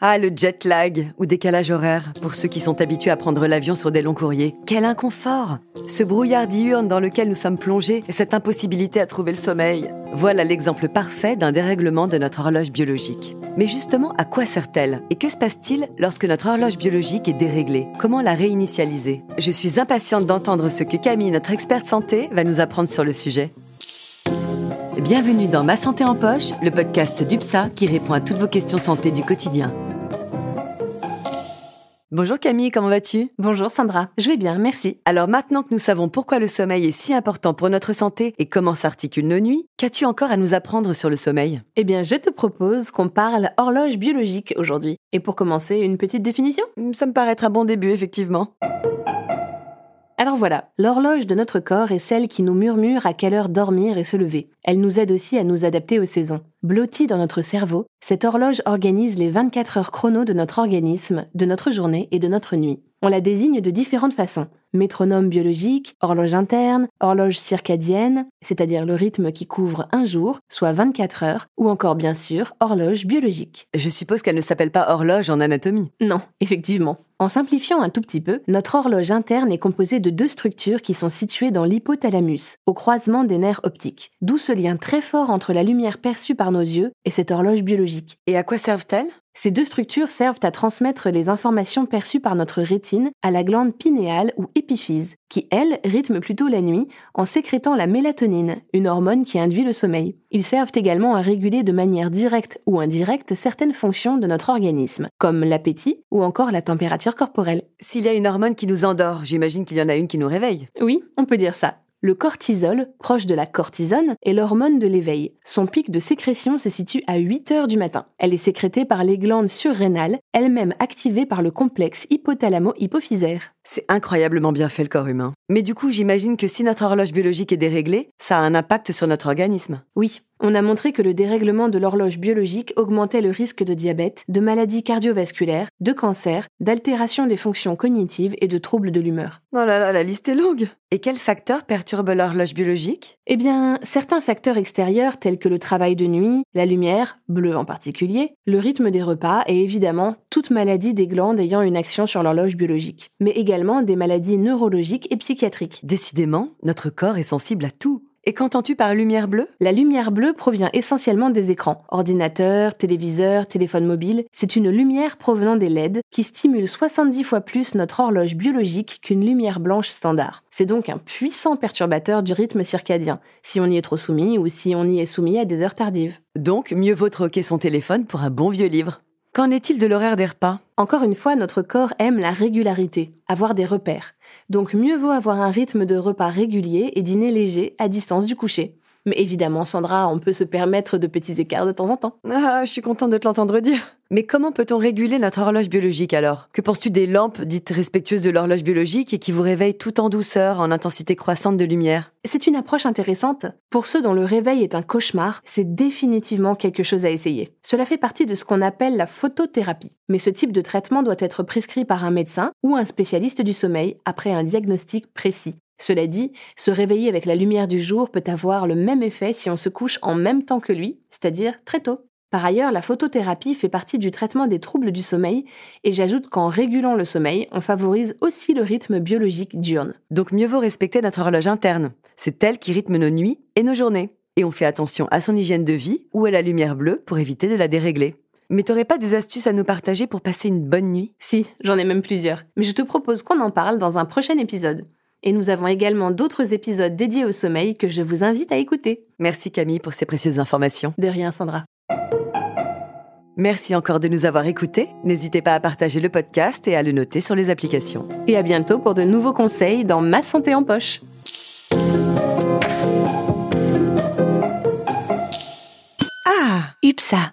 Ah, le jet lag ou décalage horaire, pour ceux qui sont habitués à prendre l'avion sur des longs courriers. Quel inconfort Ce brouillard diurne dans lequel nous sommes plongés et cette impossibilité à trouver le sommeil. Voilà l'exemple parfait d'un dérèglement de notre horloge biologique. Mais justement, à quoi sert-elle? Et que se passe-t-il lorsque notre horloge biologique est déréglée? Comment la réinitialiser? Je suis impatiente d'entendre ce que Camille, notre experte santé, va nous apprendre sur le sujet. Bienvenue dans Ma Santé en Poche, le podcast d'UPSA qui répond à toutes vos questions santé du quotidien. Bonjour Camille, comment vas-tu? Bonjour Sandra, je vais bien, merci. Alors maintenant que nous savons pourquoi le sommeil est si important pour notre santé et comment s'articulent nos nuits, qu'as-tu encore à nous apprendre sur le sommeil? Eh bien, je te propose qu'on parle horloge biologique aujourd'hui. Et pour commencer, une petite définition? Ça me paraît être un bon début, effectivement. Alors voilà, l'horloge de notre corps est celle qui nous murmure à quelle heure dormir et se lever. Elle nous aide aussi à nous adapter aux saisons. Blottie dans notre cerveau, cette horloge organise les 24 heures chrono de notre organisme, de notre journée et de notre nuit. On la désigne de différentes façons. Métronome biologique, horloge interne, horloge circadienne, c'est-à-dire le rythme qui couvre un jour, soit 24 heures, ou encore bien sûr horloge biologique. Je suppose qu'elle ne s'appelle pas horloge en anatomie. Non, effectivement. En simplifiant un tout petit peu, notre horloge interne est composée de deux structures qui sont situées dans l'hypothalamus, au croisement des nerfs optiques, d'où ce lien très fort entre la lumière perçue par nos yeux et cette horloge biologique. Et à quoi servent-elles? Ces deux structures servent à transmettre les informations perçues par notre rétine à la glande pinéale ou épiphyse, qui, elle, rythme plutôt la nuit en sécrétant la mélatonine, une hormone qui induit le sommeil. Ils servent également à réguler de manière directe ou indirecte certaines fonctions de notre organisme, comme l'appétit ou encore la température corporelle. S'il y a une hormone qui nous endort, j'imagine qu'il y en a une qui nous réveille. Oui, on peut dire ça. Le cortisol, proche de la cortisone, est l'hormone de l'éveil. Son pic de sécrétion se situe à 8 heures du matin. Elle est sécrétée par les glandes surrénales, elles-mêmes activées par le complexe hypothalamo-hypophysaire. C'est incroyablement bien fait le corps humain. Mais du coup, j'imagine que si notre horloge biologique est déréglée, ça a un impact sur notre organisme. Oui, on a montré que le dérèglement de l'horloge biologique augmentait le risque de diabète, de maladies cardiovasculaires, de cancer, d'altération des fonctions cognitives et de troubles de l'humeur. Oh là là, la liste est longue. Et quels facteurs perturbent l'horloge biologique? Eh bien, certains facteurs extérieurs tels que le travail de nuit, la lumière, bleue en particulier, le rythme des repas et évidemment toute maladie des glandes ayant une action sur l'horloge biologique, mais également des maladies neurologiques et psychiatriques. Décidément, notre corps est sensible à tout. Et qu'entends-tu par lumière bleue? La lumière bleue provient essentiellement des écrans. Ordinateurs, téléviseurs, téléphones mobiles. C'est une lumière provenant des LED qui stimule 70 fois plus notre horloge biologique qu'une lumière blanche standard. C'est donc un puissant perturbateur du rythme circadien, si on y est trop soumis ou si on y est soumis à des heures tardives. Donc, mieux vaut troquer son téléphone pour un bon vieux livre. Qu'en est-il de l'horaire des repas Encore une fois, notre corps aime la régularité, avoir des repères. Donc mieux vaut avoir un rythme de repas régulier et dîner léger à distance du coucher. Mais évidemment, Sandra, on peut se permettre de petits écarts de temps en temps. Ah, je suis contente de te l'entendre dire. Mais comment peut-on réguler notre horloge biologique alors? Que penses-tu des lampes dites respectueuses de l'horloge biologique et qui vous réveillent tout en douceur, en intensité croissante de lumière? C'est une approche intéressante. Pour ceux dont le réveil est un cauchemar, c'est définitivement quelque chose à essayer. Cela fait partie de ce qu'on appelle la photothérapie. Mais ce type de traitement doit être prescrit par un médecin ou un spécialiste du sommeil après un diagnostic précis. Cela dit, se réveiller avec la lumière du jour peut avoir le même effet si on se couche en même temps que lui, c'est-à-dire très tôt. Par ailleurs, la photothérapie fait partie du traitement des troubles du sommeil et j'ajoute qu'en régulant le sommeil, on favorise aussi le rythme biologique diurne. Donc mieux vaut respecter notre horloge interne. C'est elle qui rythme nos nuits et nos journées. Et on fait attention à son hygiène de vie ou à la lumière bleue pour éviter de la dérégler. Mais t'aurais pas des astuces à nous partager pour passer une bonne nuit? Si, j'en ai même plusieurs. Mais je te propose qu'on en parle dans un prochain épisode. Et nous avons également d'autres épisodes dédiés au sommeil que je vous invite à écouter. Merci Camille pour ces précieuses informations. De rien Sandra. Merci encore de nous avoir écoutés. N'hésitez pas à partager le podcast et à le noter sur les applications. Et à bientôt pour de nouveaux conseils dans Ma santé en poche. Ah, UPSA